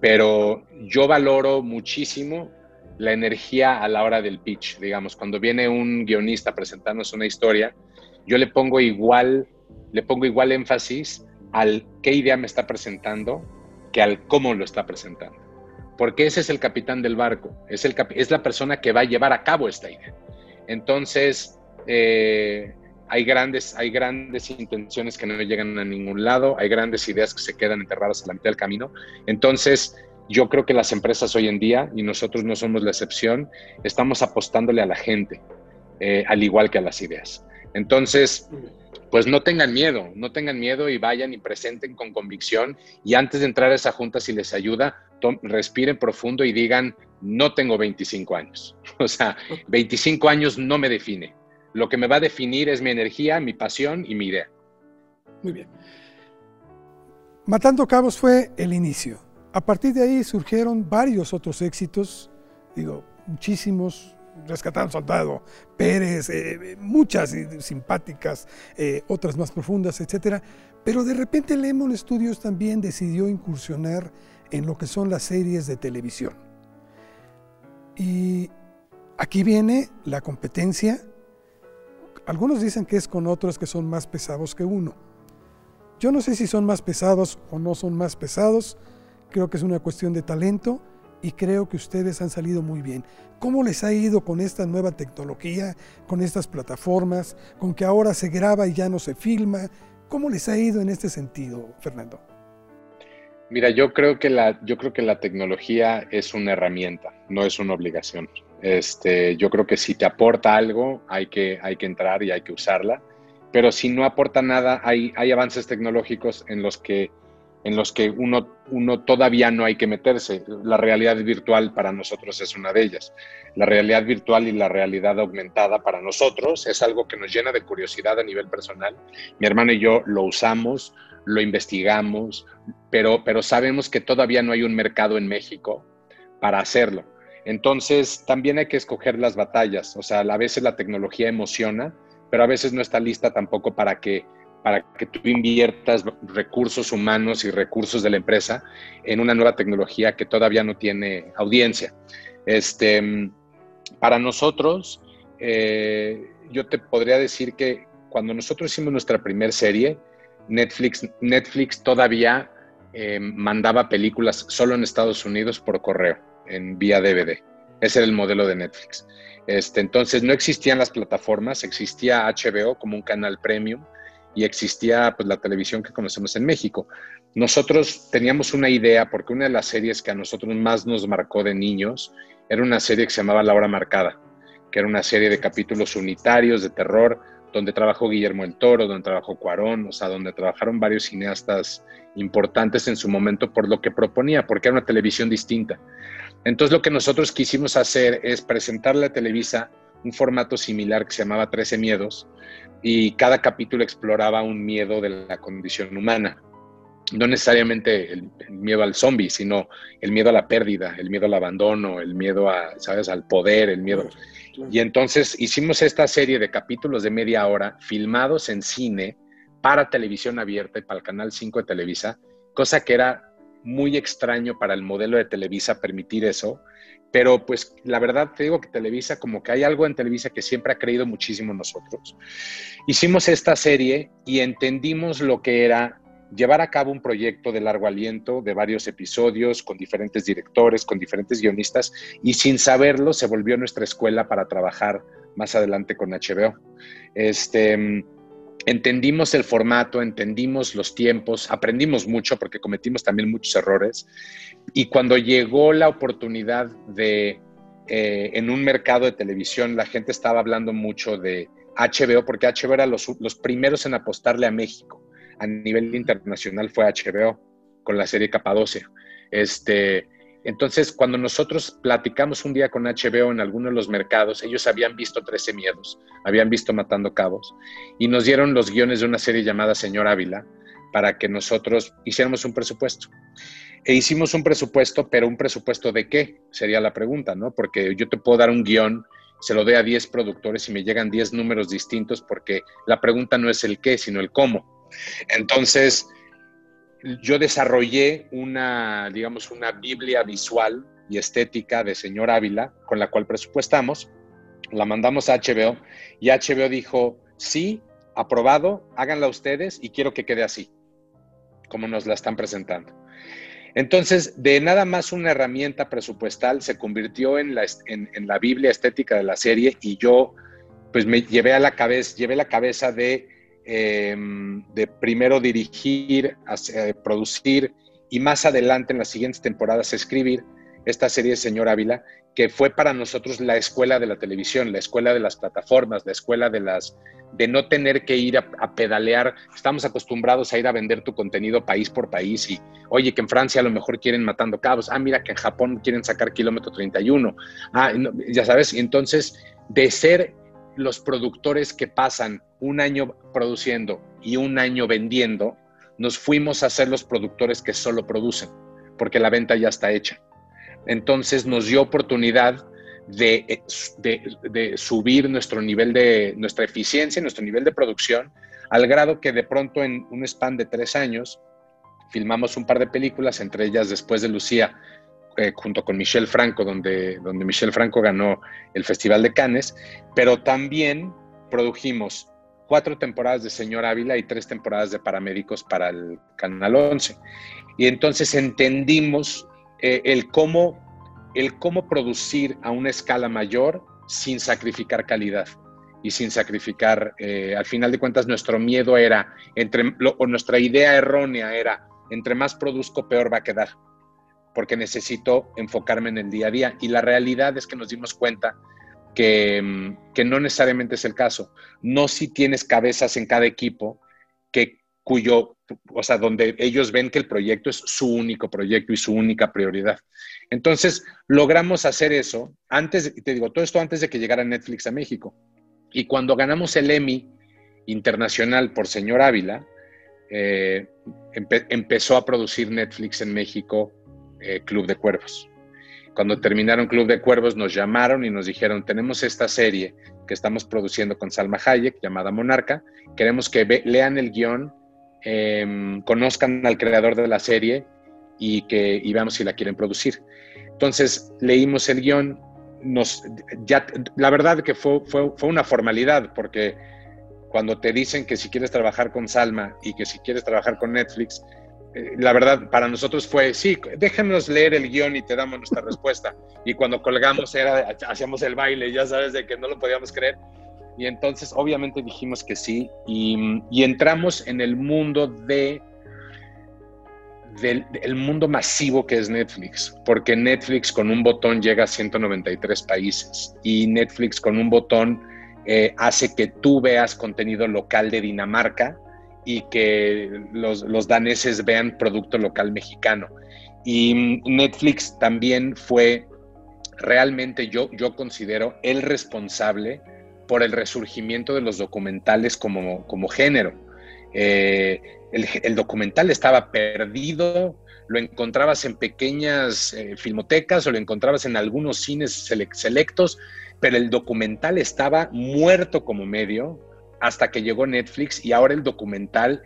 pero yo valoro muchísimo la energía a la hora del pitch, digamos, cuando viene un guionista presentándonos una historia, yo le pongo igual, le pongo igual énfasis al qué idea me está presentando que al cómo lo está presentando porque ese es el capitán del barco, es, el, es la persona que va a llevar a cabo esta idea. Entonces, eh, hay, grandes, hay grandes intenciones que no llegan a ningún lado, hay grandes ideas que se quedan enterradas a la mitad del camino. Entonces, yo creo que las empresas hoy en día, y nosotros no somos la excepción, estamos apostándole a la gente, eh, al igual que a las ideas. Entonces, pues no tengan miedo, no tengan miedo y vayan y presenten con convicción. Y antes de entrar a esa junta, si les ayuda, respiren profundo y digan, no tengo 25 años. O sea, 25 años no me define. Lo que me va a definir es mi energía, mi pasión y mi idea. Muy bien. Matando Cabos fue el inicio. A partir de ahí surgieron varios otros éxitos, digo, muchísimos, Rescatando Soldado, Pérez, eh, muchas simpáticas, eh, otras más profundas, etcétera. Pero de repente Lemon Studios también decidió incursionar en lo que son las series de televisión. Y aquí viene la competencia. Algunos dicen que es con otros que son más pesados que uno. Yo no sé si son más pesados o no son más pesados. Creo que es una cuestión de talento y creo que ustedes han salido muy bien. ¿Cómo les ha ido con esta nueva tecnología, con estas plataformas, con que ahora se graba y ya no se filma? ¿Cómo les ha ido en este sentido, Fernando? Mira, yo creo que la, yo creo que la tecnología es una herramienta, no es una obligación. Este, yo creo que si te aporta algo, hay que, hay que entrar y hay que usarla. Pero si no aporta nada, hay, hay avances tecnológicos en los que en los que uno, uno todavía no hay que meterse. La realidad virtual para nosotros es una de ellas. La realidad virtual y la realidad aumentada para nosotros es algo que nos llena de curiosidad a nivel personal. Mi hermano y yo lo usamos, lo investigamos, pero, pero sabemos que todavía no hay un mercado en México para hacerlo. Entonces, también hay que escoger las batallas. O sea, a veces la tecnología emociona, pero a veces no está lista tampoco para que para que tú inviertas recursos humanos y recursos de la empresa en una nueva tecnología que todavía no tiene audiencia. Este, para nosotros, eh, yo te podría decir que cuando nosotros hicimos nuestra primera serie, Netflix, Netflix todavía eh, mandaba películas solo en Estados Unidos por correo, en vía DVD. Ese era el modelo de Netflix. Este, entonces no existían las plataformas, existía HBO como un canal premium y existía pues, la televisión que conocemos en México. Nosotros teníamos una idea, porque una de las series que a nosotros más nos marcó de niños era una serie que se llamaba La Hora Marcada, que era una serie de capítulos unitarios de terror, donde trabajó Guillermo el Toro, donde trabajó Cuarón, o sea, donde trabajaron varios cineastas importantes en su momento por lo que proponía, porque era una televisión distinta. Entonces lo que nosotros quisimos hacer es presentarle a Televisa un formato similar que se llamaba Trece Miedos, y cada capítulo exploraba un miedo de la condición humana. No necesariamente el, miedo al zombie, sino el miedo a la pérdida, el miedo al abandono, el miedo a, ¿sabes? al poder, el miedo. Y entonces hicimos esta serie de capítulos de media hora filmados en cine para televisión abierta y para el canal 5 de Televisa, cosa que era muy extraño para el modelo de Televisa permitir eso, pero pues la verdad te digo que Televisa, como que hay algo en Televisa que siempre ha creído muchísimo en nosotros. Hicimos esta serie y entendimos lo que era llevar a cabo un proyecto de largo aliento, de varios episodios, con diferentes directores, con diferentes guionistas, y sin saberlo se volvió nuestra escuela para trabajar más adelante con HBO. Este, entendimos el formato, entendimos los tiempos, aprendimos mucho porque cometimos también muchos errores. Y cuando llegó la oportunidad de, eh, en un mercado de televisión, la gente estaba hablando mucho de HBO, porque HBO era los, los primeros en apostarle a México. A nivel internacional fue HBO con la serie Capadocia. Este, entonces, cuando nosotros platicamos un día con HBO en alguno de los mercados, ellos habían visto 13 miedos, habían visto Matando Cabos, y nos dieron los guiones de una serie llamada Señor Ávila para que nosotros hiciéramos un presupuesto. E hicimos un presupuesto, pero un presupuesto de qué? Sería la pregunta, ¿no? Porque yo te puedo dar un guion, se lo doy a 10 productores y me llegan 10 números distintos porque la pregunta no es el qué, sino el cómo. Entonces, yo desarrollé una, digamos, una Biblia visual y estética de señor Ávila, con la cual presupuestamos, la mandamos a HBO y HBO dijo, sí, aprobado, háganla ustedes y quiero que quede así, como nos la están presentando. Entonces, de nada más una herramienta presupuestal se convirtió en la, en, la Biblia estética de la serie y yo pues me llevé a la cabeza, llevé la cabeza de Em, de primero dirigir, producir y más adelante en las siguientes temporadas escribir esta serie de Señor Ávila, que fue para nosotros la escuela de la televisión, la escuela de las plataformas, la escuela de las de no tener que ir a, pedalear. Estamos acostumbrados a ir a vender tu contenido país por país y, oye, que en Francia a lo mejor quieren matando cabos. Ah, mira que en Japón quieren sacar kilómetro 31. Ah, ya sabes, entonces de ser los productores que pasan un año produciendo y un año vendiendo, nos fuimos a ser los productores que solo producen. porque la venta ya está hecha. Entonces nos dio oportunidad de, de, subir nuestro nivel de, nuestra eficiencia, nuestro nivel de producción, al grado que de pronto en un span de tres años filmamos un par de películas, entre ellas después de Lucía, eh, junto con Michelle Franco, donde, donde Michelle Franco ganó el Festival de Cannes, pero también produjimos cuatro temporadas de Señor Ávila y tres temporadas de Paramédicos para el Canal 11. Y entonces entendimos eh, el, cómo, el cómo producir a una escala mayor sin sacrificar calidad y sin sacrificar, eh, al final de cuentas, nuestro miedo era, entre, o nuestra idea errónea era, entre más produzco, peor va a quedar, porque necesito enfocarme en el día a día. Y la realidad es que nos dimos cuenta que, que no necesariamente es el caso. No si tienes cabezas en cada equipo que cuyo, o sea, donde ellos ven que el proyecto es su único proyecto y su única prioridad. Entonces, logramos hacer eso antes, te digo, todo esto antes de que llegara Netflix a México. Y cuando ganamos el Emmy internacional por Señor Ávila, eh, empezó a producir Netflix en México eh, Club de Cuervos. Cuando terminaron Club de Cuervos nos llamaron y nos dijeron, tenemos esta serie que estamos produciendo con Salma Hayek llamada Monarca, queremos que lean el guion, em, conozcan al creador de la serie y que veamos si la quieren producir. Entonces leímos el guion, nos, ya, la verdad que fue, fue, fue una formalidad porque cuando te dicen que si quieres trabajar con Salma y que si quieres trabajar con Netflix, la verdad, para nosotros fue, sí, déjenos leer el guion y te damos nuestra respuesta. Y cuando colgamos era, hacíamos el baile, ya sabes, de que no lo podíamos creer. Y entonces, obviamente dijimos que sí y, entramos en el mundo de del, mundo masivo que es Netflix, porque Netflix con un botón llega a 193 países y Netflix con un botón eh, hace que tú veas contenido local de Dinamarca y que los, daneses vean producto local mexicano. Y Netflix también fue realmente, yo, yo considero, el responsable por el resurgimiento de los documentales como, como género. Eh, el, documental estaba perdido, lo encontrabas en pequeñas eh, filmotecas o lo encontrabas en algunos cines selectos, pero el documental estaba muerto como medio hasta que llegó Netflix y ahora el documental,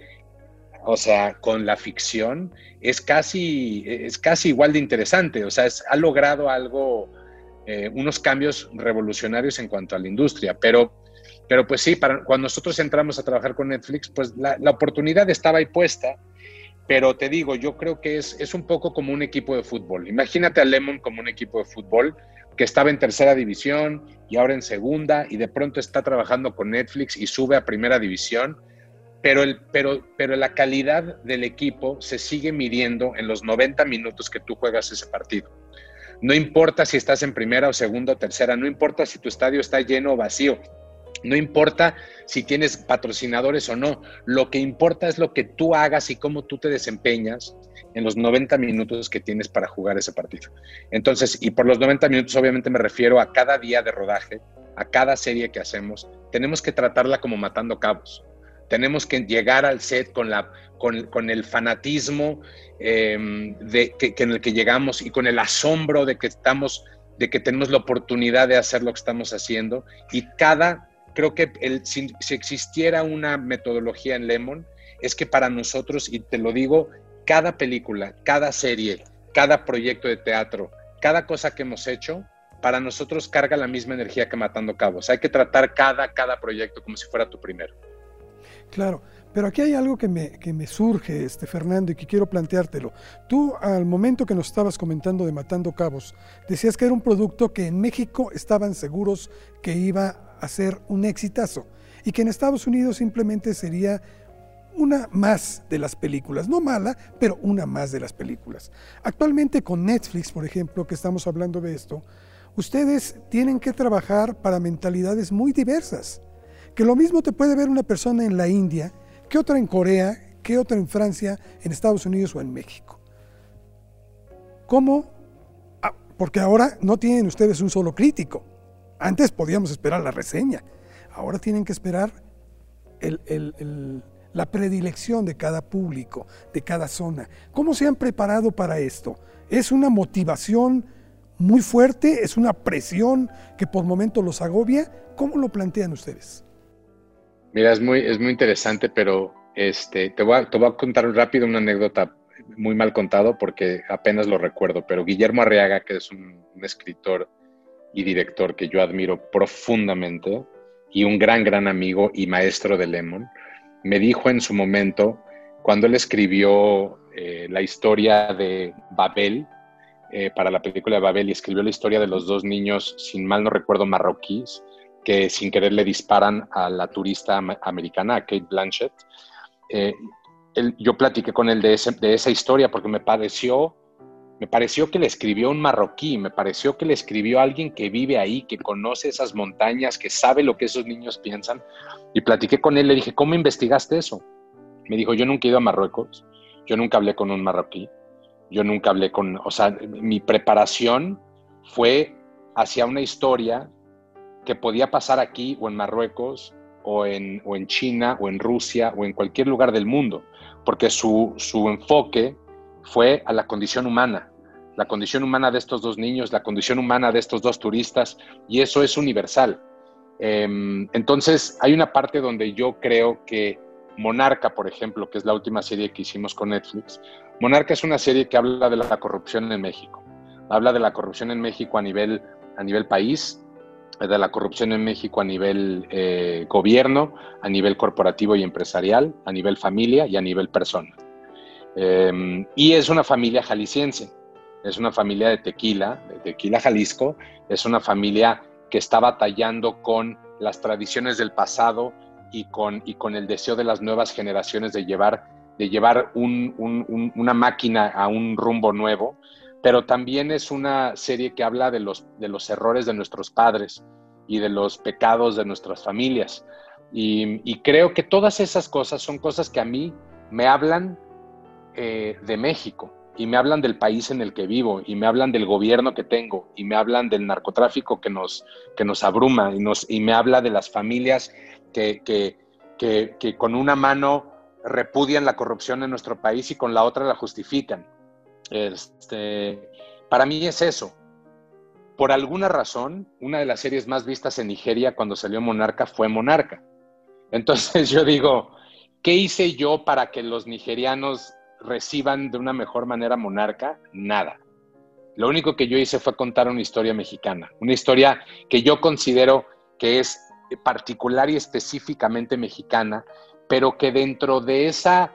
o sea, con la ficción, es casi, es casi igual de interesante, o sea, ha logrado algo, eh, unos cambios revolucionarios en cuanto a la industria, pero, pero pues sí, para, cuando nosotros entramos a trabajar con Netflix, pues la, la oportunidad estaba ahí puesta. Pero te digo, yo creo que es, es un poco como un equipo de fútbol. Imagínate a Lemon como un equipo de fútbol que estaba en tercera división y ahora en segunda y de pronto está trabajando con Netflix y sube a primera división, pero, el, pero, pero la calidad del equipo se sigue midiendo en los 90 minutos que tú juegas ese partido. No importa si estás en primera o segunda o tercera, no importa si tu estadio está lleno o vacío, no importa si tienes patrocinadores o no, lo que importa es lo que tú hagas y cómo tú te desempeñas en los 90 minutos que tienes para jugar ese partido. Entonces, y por los 90 minutos obviamente me refiero a cada día de rodaje, a cada serie que hacemos, tenemos que tratarla como matando cabos. Tenemos que llegar al set con, la, con, el fanatismo em, de, que, en el que llegamos y con el asombro de que estamos, de que tenemos la oportunidad de hacer lo que estamos haciendo. Y cada, creo que el, si existiera una metodología en Lemon, es que para nosotros, y te lo digo cada película, cada serie, cada proyecto de teatro, cada cosa que hemos hecho, para nosotros carga la misma energía que Matando Cabos. Hay que tratar cada, cada proyecto como si fuera tu primero. Claro, pero aquí hay algo que me, que me surge, este, Fernando, y que quiero planteártelo. Tú, al momento que nos estabas comentando de Matando Cabos, decías que era un producto que en México estaban seguros que iba a ser un exitazo y que en Estados Unidos simplemente sería una más de las películas, no mala, pero una más de las películas. Actualmente con Netflix, por ejemplo, que estamos hablando de esto, ustedes tienen que trabajar para mentalidades muy diversas. Que lo mismo te puede ver una persona en la India, que otra en Corea, que otra en Francia, en Estados Unidos o en México. ¿Cómo? Ah, porque ahora no tienen ustedes un solo crítico. Antes podíamos esperar la reseña. Ahora tienen que esperar el la predilección de cada público, de cada zona. ¿Cómo se han preparado para esto? ¿Es una motivación muy fuerte? ¿Es una presión que por momentos los agobia? ¿Cómo lo plantean ustedes? Mira, es muy, es muy interesante, pero este, te, voy a, contar rápido una anécdota muy mal contado porque apenas lo recuerdo, pero Guillermo Arriaga, que es un, escritor y director que yo admiro profundamente y un gran, gran amigo y maestro de Lemon, me dijo en su momento, cuando él escribió eh, la historia de Babel, eh, para la película de Babel, y escribió la historia de los dos niños, sin mal no recuerdo, marroquíes, que sin querer le disparan a la turista americana, a Kate Blanchett. Eh, yo platiqué con él de, de esa historia porque me pareció, me pareció que le escribió un marroquí, me pareció que le escribió alguien que vive ahí, que conoce esas montañas, que sabe lo que esos niños piensan. Y platiqué con él, le dije, ¿cómo investigaste eso? Me dijo, yo nunca he ido a Marruecos, yo nunca hablé con un marroquí, yo nunca hablé con, o sea, mi preparación fue hacia una historia que podía pasar aquí o en Marruecos o en, o en China o en Rusia o en cualquier lugar del mundo porque su, enfoque fue a la condición humana, la condición humana de estos dos niños, la condición humana de estos dos turistas, y eso es universal. Em, entonces, hay una parte donde yo creo que Monarca, por ejemplo, que es la última serie que hicimos con Netflix, Monarca es una serie que habla de la corrupción en México. Habla de la corrupción en México a nivel, a nivel país, de la corrupción en México a nivel eh, gobierno, a nivel corporativo y empresarial, a nivel familia y a nivel persona. Em, y es una familia jalisciense, es una familia de Tequila, de Tequila, Jalisco, es una familia que está batallando con las tradiciones del pasado y con, y con el deseo de las nuevas generaciones de llevar, de llevar una máquina a un rumbo nuevo pero también es una serie que habla de los, de los errores de nuestros padres y de los pecados de nuestras familias. Y, creo que todas esas cosas son cosas que a mí me hablan eh, de México y me hablan del país en el que vivo y me hablan del gobierno que tengo y me hablan del narcotráfico que nos, que nos abruma y, nos, y me habla de las familias que, que, que, que con una mano repudian la corrupción en nuestro país y con la otra la justifican. Este, para mí es eso. Por alguna razón, una de las series más vistas en Nigeria cuando salió Monarca fue Monarca. Entonces yo digo, ¿qué hice yo para que los nigerianos reciban de una mejor manera Monarca? Nada. Lo único que yo hice fue contar una historia mexicana, una historia que yo considero que es particular y específicamente mexicana, pero que dentro de esa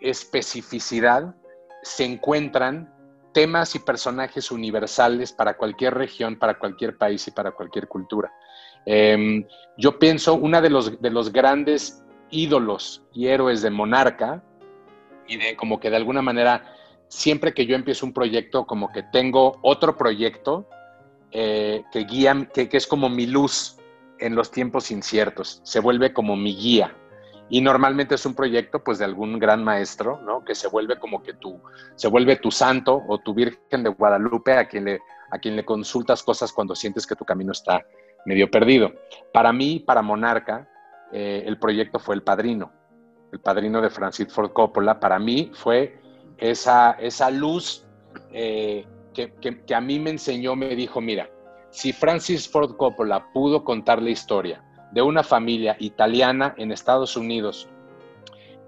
especificidad se encuentran temas y personajes universales para cualquier región, para cualquier país y para cualquier cultura. Em, yo pienso, uno de los, de los grandes ídolos y héroes de Monarca, y de como que de alguna manera, siempre que yo empiezo un proyecto, como que tengo otro proyecto eh, que guía, que, que es como mi luz en los tiempos inciertos, se vuelve como mi guía. Y normalmente es un proyecto pues de algún gran maestro, ¿no? Que se vuelve como que tú, se vuelve tu santo o tu Virgen de Guadalupe a quien le, a quien le consultas cosas cuando sientes que tu camino está medio perdido. Para mí, para Monarca, eh, el proyecto fue El Padrino. El Padrino de Francis Ford Coppola, para mí fue esa, esa luz eh, que, que, a mí me enseñó, me dijo, mira, si Francis Ford Coppola pudo contar la historia de una familia italiana en Estados Unidos,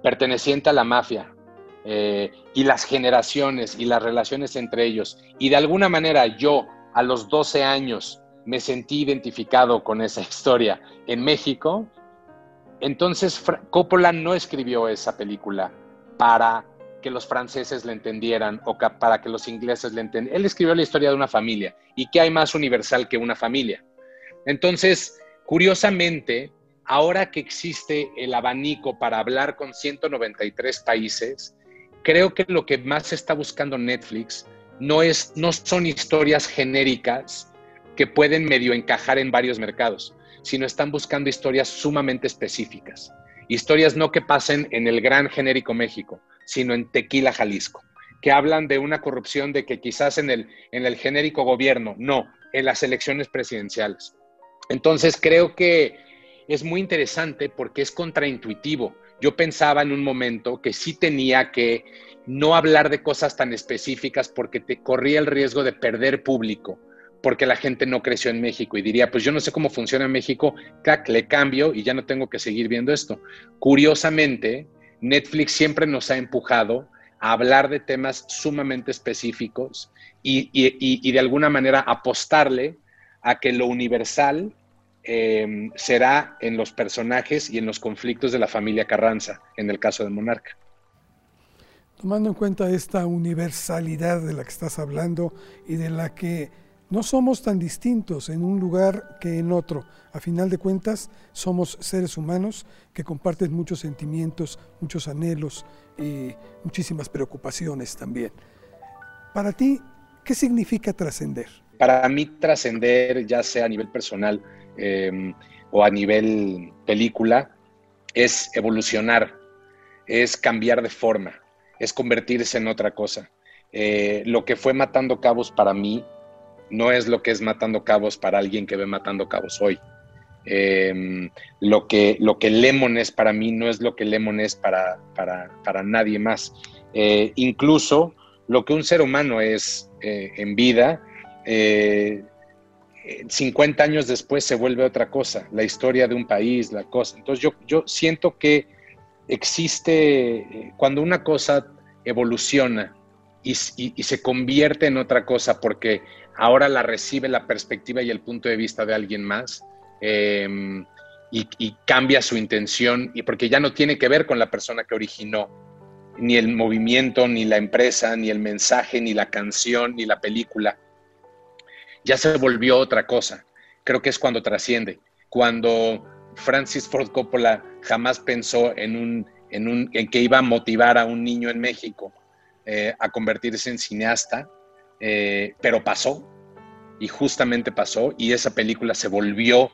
perteneciente a la mafia, eh, y las generaciones y las relaciones entre ellos. Y de alguna manera yo, a los 12 años, me sentí identificado con esa historia en México. Entonces Coppola no escribió esa película para que los franceses le entendieran o para que los ingleses le entendieran. Él escribió la historia de una familia. ¿Y qué hay más universal que una familia? Entonces, Curiosamente, ahora que existe el abanico para hablar con 193 países, creo que lo que más está buscando Netflix no, es, no son historias genéricas que pueden medio encajar en varios mercados, sino están buscando historias sumamente específicas. Historias no que pasen en el gran genérico México, sino en Tequila, Jalisco, que hablan de una corrupción de que quizás en el, en el genérico gobierno, no, en las elecciones presidenciales entonces creo que es muy interesante porque es contraintuitivo. yo pensaba en un momento que sí tenía que no hablar de cosas tan específicas porque te corría el riesgo de perder público, porque la gente no creció en México y diría, pues yo no sé cómo funciona México, cac, le cambio y ya no tengo que seguir viendo esto. Curiosamente, Netflix siempre nos ha empujado a hablar de temas sumamente específicos y, de alguna manera apostarle a que lo universal em, será en los personajes y en los conflictos de la familia Carranza, en el caso de Monarca. Tomando en cuenta esta universalidad de la que estás hablando y de la que no somos tan distintos en un lugar que en otro. A final de cuentas, somos seres humanos que comparten muchos sentimientos, muchos anhelos y muchísimas preocupaciones también. Para ti, ¿qué significa trascender? Para mí, trascender, ya sea a nivel personal em, o a nivel película, es evolucionar, es cambiar de forma, es convertirse en otra cosa. Eh, lo que fue Matando Cabos para mí no es lo que es matando cabos para alguien que ve matando cabos hoy. Em, lo, que, lo que Lemon es para mí no es lo que Lemon es para, para, nadie más. Eh, incluso lo que un ser humano es eh, en vida, 50 eh, años después se vuelve otra cosa, la historia de un país, la cosa. Entonces yo, yo siento que existe, cuando una cosa evoluciona y, se convierte en otra cosa porque ahora la recibe la perspectiva y el punto de vista de alguien más em, y, cambia su intención, y porque ya no tiene que ver con la persona que originó, ni el movimiento, ni la empresa, ni el mensaje, ni la canción, ni la película. Ya se volvió otra cosa. Creo que es cuando trasciende, cuando Francis Ford Coppola jamás pensó en, un, en, un, en que iba a motivar a un niño en México eh, a convertirse en cineasta, eh, pero pasó, y justamente pasó, y esa película se volvió,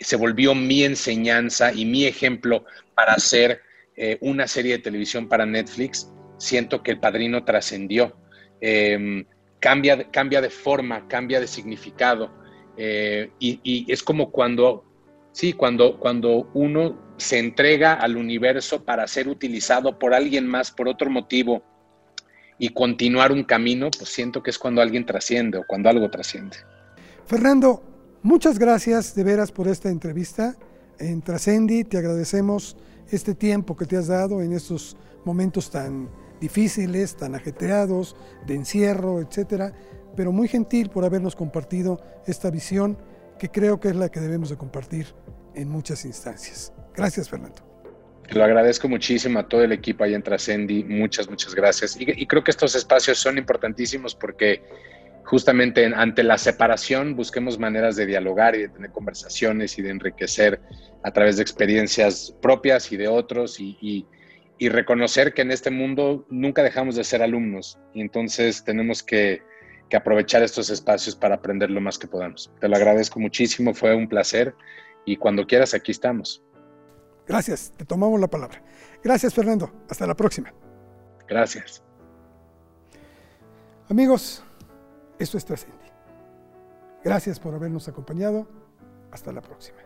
se volvió mi enseñanza y mi ejemplo para hacer eh, una serie de televisión para Netflix. Siento que el padrino trascendió, em, cambia, cambia de forma, cambia de significado, eh, y, es como cuando, sí, cuando, cuando uno se entrega al universo para ser utilizado por alguien más, por otro motivo, y continuar un camino, pues siento que es cuando alguien trasciende o cuando algo trasciende. Fernando, muchas gracias de veras por esta entrevista. En Trascendi te agradecemos este tiempo que te has dado en estos momentos tan difíciles, tan ajetreados, de encierro, etcétera, pero muy gentil por habernos compartido esta visión que creo que es la que debemos de compartir en muchas instancias. Gracias, Fernando. Lo agradezco muchísimo a todo el equipo ahí en Trascendi. Muchas, muchas gracias. Y, creo que estos espacios son importantísimos porque justamente ante la separación busquemos maneras de dialogar y de tener conversaciones y de enriquecer a través de experiencias propias y de otros y, reconocer que en este mundo nunca dejamos de ser alumnos y entonces tenemos que, que aprovechar estos espacios para aprender lo más que podamos. Te lo agradezco muchísimo, fue un placer y cuando quieras aquí estamos. Gracias, te tomamos la palabra. Gracias, Fernando. Hasta la próxima. Gracias. Amigos, esto es Trascendi. Gracias por habernos acompañado. Hasta la próxima.